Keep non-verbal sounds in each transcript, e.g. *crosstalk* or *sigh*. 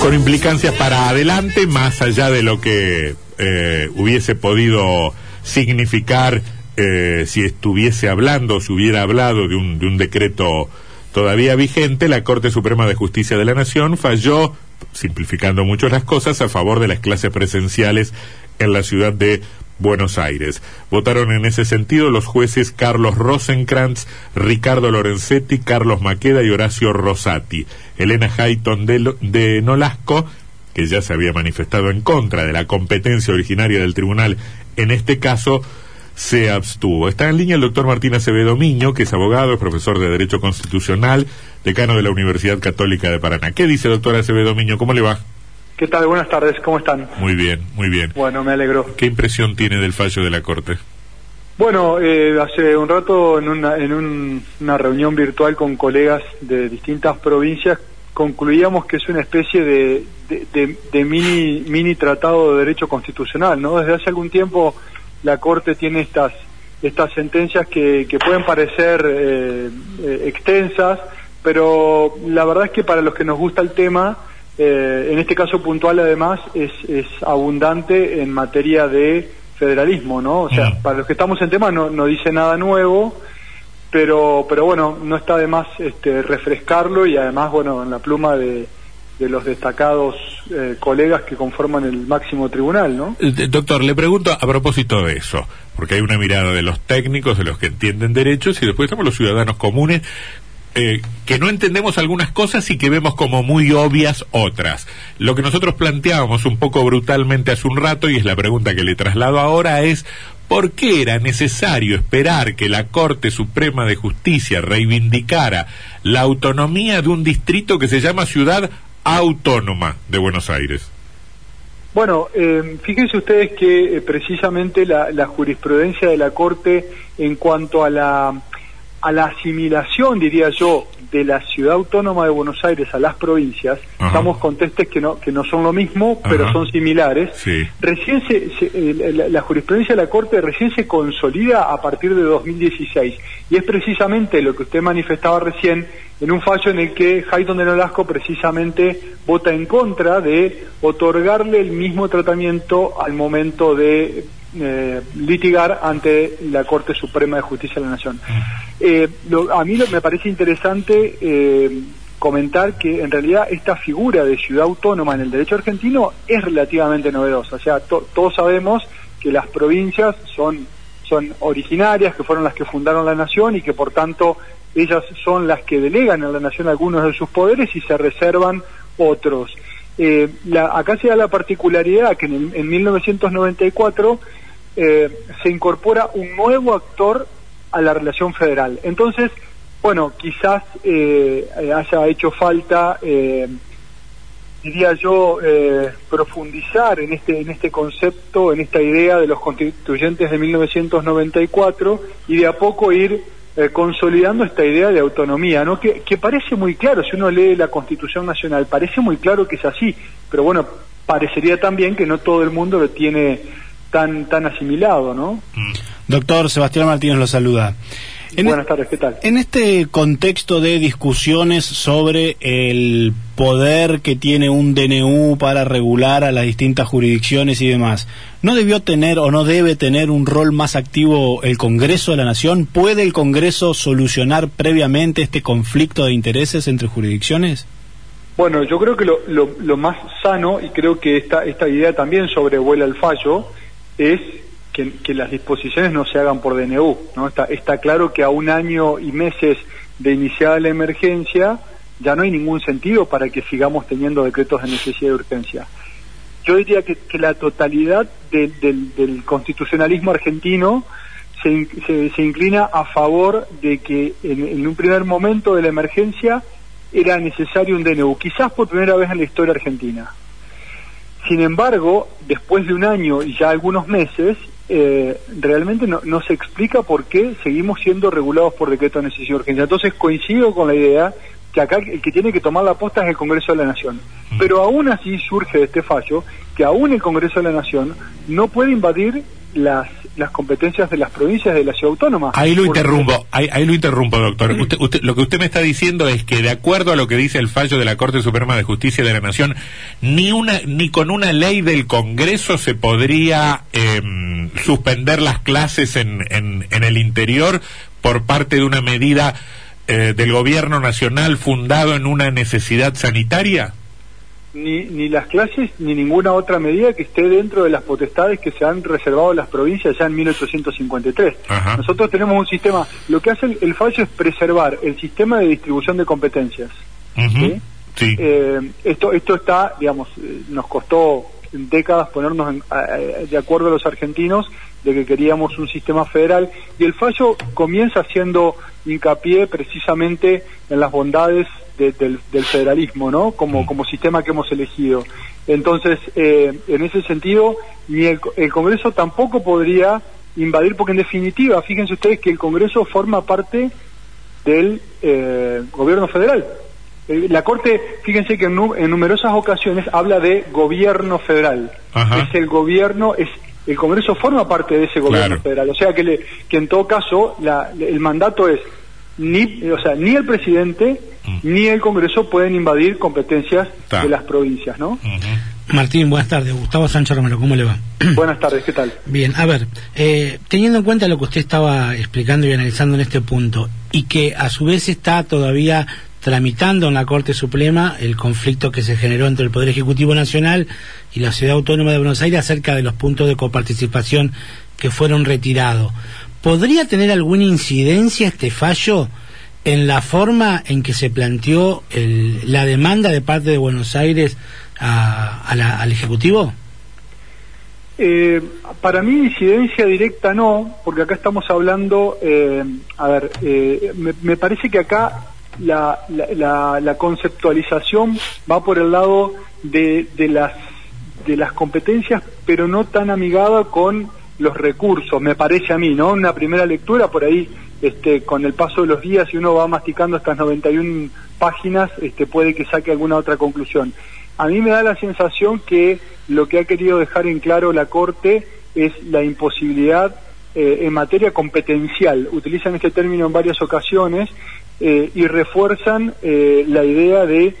con implicancias para adelante, más allá de lo que eh, hubiese podido significar eh, si estuviese hablando, si hubiera hablado de un, de un decreto todavía vigente, la Corte Suprema de Justicia de la Nación falló, simplificando mucho las cosas, a favor de las clases presenciales en la ciudad de Buenos Aires. Votaron en ese sentido los jueces Carlos Rosenkrantz, Ricardo Lorenzetti, Carlos Maqueda y Horacio Rosati. Elena Hayton de, de Nolasco, que ya se había manifestado en contra de la competencia originaria del tribunal en este caso, se abstuvo. Está en línea el doctor Martín Acevedo Miño, que es abogado, es profesor de Derecho Constitucional, decano de la Universidad Católica de Paraná. ¿Qué dice doctor Acevedo Miño? ¿Cómo le va? ¿Qué tal? Buenas tardes, ¿cómo están? Muy bien, muy bien. Bueno, me alegro. ¿Qué impresión tiene del fallo de la Corte? Bueno, eh, hace un rato en, una, en una reunión virtual con colegas de distintas provincias concluíamos que es una especie de, de, mini, mini tratado de derecho constitucional, ¿no? Desde hace algún tiempo la Corte tiene estas, estas sentencias que, que pueden parecer eh, eh, extensas, pero la verdad es que para los que nos gusta el tema, eh, en este caso puntual además, es, es abundante en materia de federalismo, ¿no? O sea, para los que estamos en tema no, no dice nada nuevo, pero, pero bueno, no está de más este, refrescarlo y además, bueno, en la pluma de, de los destacados eh, colegas que conforman el máximo tribunal, ¿no? Eh, doctor, le pregunto a propósito de eso, porque hay una mirada de los técnicos, de los que entienden derechos, y después estamos los ciudadanos comunes eh, que no entendemos algunas cosas y que vemos como muy obvias otras. Lo que nosotros planteábamos un poco brutalmente hace un rato, y es la pregunta que le traslado ahora, es ¿por qué era necesario esperar que la Corte Suprema de Justicia reivindicara la autonomía de un distrito que se llama Ciudad Autónoma de Buenos Aires. Bueno, eh, fíjense ustedes que eh, precisamente la, la, jurisprudencia de la Corte en cuanto a la, a la asimilación, diría yo, de la ciudad autónoma de Buenos Aires a las provincias, estamos con testes que no, que no son lo mismo, pero son similares. Recién se, eh, la, jurisprudencia de la Corte recién se consolida a partir de 2016 y es precisamente lo que usted manifestaba recién en un fallo en el que Hayton de Nolasco precisamente vota en contra de otorgarle el mismo tratamiento al momento de eh, litigar ante la Corte Suprema de Justicia de la Nación. Eh, a mí me parece interesante eh, comentar que en realidad esta figura de ciudad autónoma en el derecho argentino es relativamente novedosa. O sea, todos sabemos que las provincias son, son originarias, que fueron las que fundaron la nación y que por tanto ellas son las que delegan a la nación algunos de sus poderes y se reservan otros. Eh, la, acá se da la particularidad que en, en 1994 eh, se incorpora un nuevo actor a la relación federal. Entonces, bueno, quizás eh, haya hecho falta, eh, diría yo, eh, profundizar en este, en este concepto, en esta idea de los constituyentes de 1994 y de a poco ir eh, consolidando esta idea de autonomía, ¿no? Que, que parece muy claro, si uno lee la Constitución Nacional, parece muy claro que es así, pero bueno, parecería también que no todo el mundo lo tiene tan, tan asimilado, ¿no? Mm. Doctor Sebastián Martínez lo saluda. Buenas tardes, ¿qué tal? En este contexto de discusiones sobre el poder que tiene un DNU para regular a las distintas jurisdicciones y demás, ¿no debió tener o no debe tener un rol más activo el Congreso de la Nación? ¿Puede el Congreso solucionar previamente este conflicto de intereses entre jurisdicciones? Bueno, yo creo que lo, lo, lo más sano, y creo que esta, esta idea también sobrevuela el fallo, es que, las disposiciones no se hagan por DNU. ¿no? Está, está claro que a un año y meses de iniciada la emergencia ya no hay ningún sentido para que sigamos teniendo decretos de necesidad de urgencia. Yo diría que, la totalidad del constitucionalismo argentino se, se, inclina a favor de que en, en, un primer momento de la emergencia era necesario un DNU, quizás por primera vez en la historia argentina. Sin embargo, después de un año y ya algunos meses, eh, realmente no, no, se explica por qué seguimos siendo regulados por decreto de necesidad de urgencia. Entonces coincido con la idea que acá el que tiene que tomar la posta es el Congreso de la Nación. Pero aún así surge de este fallo que aún el Congreso de la Nación no puede invadir las las competencias de las provincias de la ciudad autónoma. Ahí lo interrumpo, ahí, lo interrumpo, doctor. Usted, lo que usted me está diciendo es que de acuerdo a lo que dice el fallo de la Corte Suprema de Justicia de la Nación, ni una ni con una ley del Congreso se podría em, suspender las clases en, en, en, el interior por parte de una medida eh, del gobierno nacional fundado en una necesidad sanitaria ni, ni las clases ni ninguna otra medida que esté dentro de las potestades que se han reservado las provincias ya en 1853. Nosotros tenemos un sistema, lo que hace el, fallo es preservar el sistema de distribución de competencias. Eh, esto, esto está, digamos, eh, nos costó décadas ponernos de acuerdo a los argentinos de que queríamos un sistema federal y el fallo comienza haciendo hincapié precisamente en las bondades del, federalismo, ¿no? Como, mm. como sistema que hemos elegido. Entonces, eh, en ese sentido, ni el, Congreso tampoco podría invadir, porque en definitiva, fíjense ustedes que el Congreso forma parte del eh, gobierno federal. Eh, la Corte, fíjense que en, numerosas ocasiones habla de gobierno federal. Es el gobierno, es el Congreso forma parte de ese gobierno federal. O sea que, le, que en todo caso la, el mandato es ni, o sea, ni el presidente mm. ni el Congreso pueden invadir competencias de las provincias, ¿no? Martín, buenas tardes. Gustavo Sánchez Romero, ¿cómo le va? *clears throat* Buenas tardes, ¿qué tal? Bien, a ver, eh, teniendo en cuenta lo que usted estaba explicando y analizando en este punto, y que a su vez está todavía tramitando en la Corte Suprema el conflicto que se generó entre el Poder Ejecutivo Nacional y la Ciudad Autónoma de Buenos Aires acerca de los puntos de coparticipación que fueron retirados. ¿Podría tener alguna incidencia este fallo en la forma en que se planteó la demanda de parte de Buenos Aires al Ejecutivo? Eh, para mí incidencia directa no, porque acá estamos hablando, eh, a ver, eh, me, parece que acá la, la, conceptualización va por el lado de, de, las, de las competencias, pero no tan amigada con los recursos, me parece a mí, ¿no? Una primera lectura por ahí, este, con el paso de los días, y uno va masticando estas 91 páginas, este, puede que saque alguna otra conclusión. A mí me da la sensación que lo que ha querido dejar en claro la Corte es la imposibilidad eh, en materia competencial. Utilizan este término en varias ocasiones eh, y refuerzan eh, la idea de,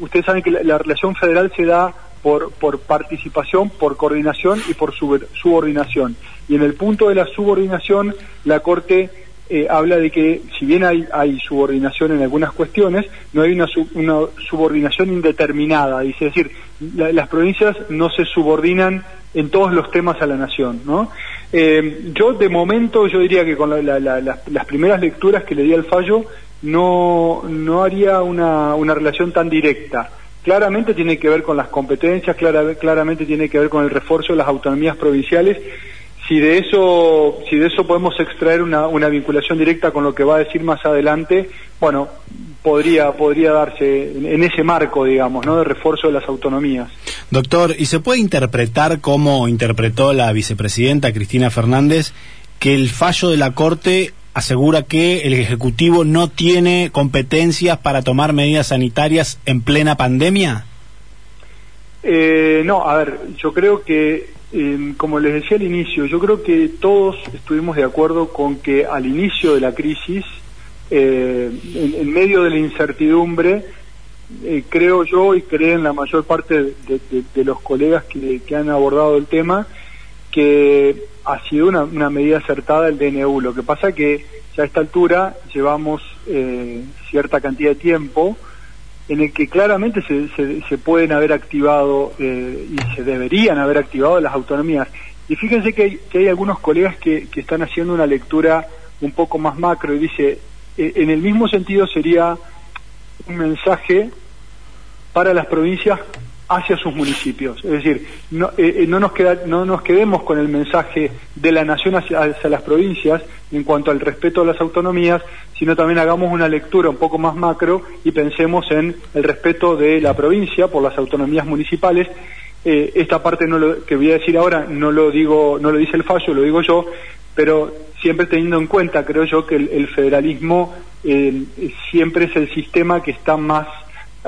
ustedes saben que la relación federal se da por, por participación, por coordinación y por subordinación. Y en el punto de la subordinación, la Corte eh, habla de que si bien hay, hay subordinación en algunas cuestiones, no hay una, una subordinación indeterminada. Es decir, las provincias no se subordinan en todos los temas a la nación. ¿no? Eh, yo de momento, yo diría que con las primeras lecturas que le di al fallo, no, no haría una, una relación tan directa claramente tiene que ver con las competencias, claramente tiene que ver con el refuerzo de las autonomías provinciales. Si de eso, si de eso podemos extraer una, una vinculación directa con lo que va a decir más adelante, bueno, podría, podría darse en, ese marco, digamos, ¿no? de refuerzo de las autonomías. Doctor, ¿y se puede interpretar como interpretó la vicepresidenta Cristina Fernández que el fallo de la Corte asegura que el Ejecutivo no tiene competencias para tomar medidas sanitarias en plena pandemia? Eh, no, a ver, yo creo que, em, como les decía al inicio, yo creo que todos estuvimos de acuerdo con que al inicio de la crisis, eh, en, medio de la incertidumbre, eh, creo yo y creen la mayor parte de, los colegas que, que han abordado el tema, que ha sido una, medida acertada el DNU. Lo que pasa que ya a esta altura llevamos eh, cierta cantidad de tiempo en el que claramente se, se, pueden haber activado eh, y se deberían haber activado las autonomías. Y fíjense que hay, algunos colegas que, que están haciendo una lectura un poco más macro y dice, eh, en el mismo sentido sería un mensaje para las provincias hacia sus municipios. Es decir, no, eh, eh, no, nos, queda, no nos quedemos con el mensaje de la nación hacia, las provincias en cuanto al respeto a las autonomías, sino también hagamos una lectura un poco más macro y pensemos en el respeto de la provincia por las autonomías municipales. Eh, esta parte no lo, que voy a decir ahora no lo digo, no lo dice el fallo, lo digo yo, pero siempre teniendo en cuenta, creo yo, que el, federalismo siempre es el sistema que está más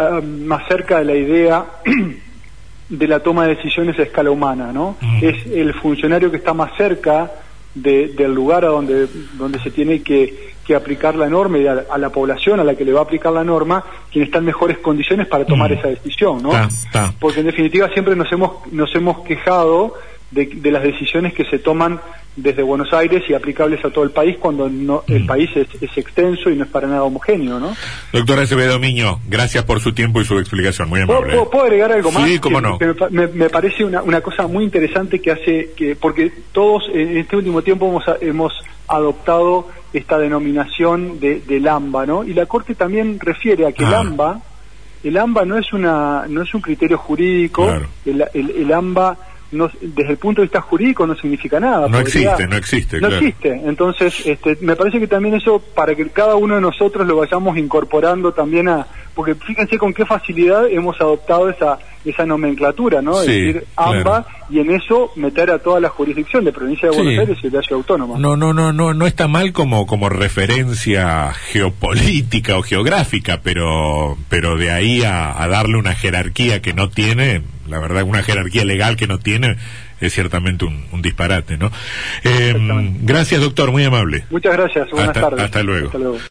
Ah, más cerca de la idea *clears throat* de la toma de decisiones a escala humana, ¿no? Mm. Es el funcionario que está más cerca de- del lugar a donde, donde se tiene que, que aplicar la norma y a, a la población a la que le va a aplicar la norma, quien está en mejores condiciones para tomar Mm. esa decisión, ¿no? Ta, ta. Porque en definitiva siempre nos hemos, nos hemos quejado de, de las decisiones que se toman desde Buenos Aires y aplicables a todo el país cuando no, el Mm. país es, es extenso y no es para nada homogéneo, ¿no? Doctor Acevedo Miño, gracias por su tiempo y su explicación, muy ¿Puedo, amable. puedo- puedo agregar algo más? Sí, cómo no. me me, me parece una, una cosa muy interesante que hace, que porque todos en este último tiempo hemos, hemos adoptado esta denominación de, del AMBA, ¿no? Y la Corte también refiere a que el Ah. AMBA, el AMBA no es, una, no es un criterio jurídico, Claro. el, el, el AMBA no, desde el punto de vista jurídico no significa nada. No existe, no existe, No claro. existe. Entonces, este, me parece que también eso, para que cada uno de nosotros lo vayamos incorporando también a... Porque fíjense con qué facilidad hemos adoptado esa esa nomenclatura, ¿no? Sí, es decir, claro. AMBA, y en eso meter a toda la jurisdicción de provincia de Buenos Sí. Aires y de autónoma. No, no, no, no, no está mal como, como referencia geopolítica o geográfica, pero, pero de ahí a, a darle una jerarquía que no tiene, la verdad, una jerarquía legal que no tiene, es ciertamente un, un disparate, ¿no? Eh, Exactamente. gracias, doctor, muy amable. Muchas gracias, buenas Hasta- tardes. hasta luego. Hasta luego.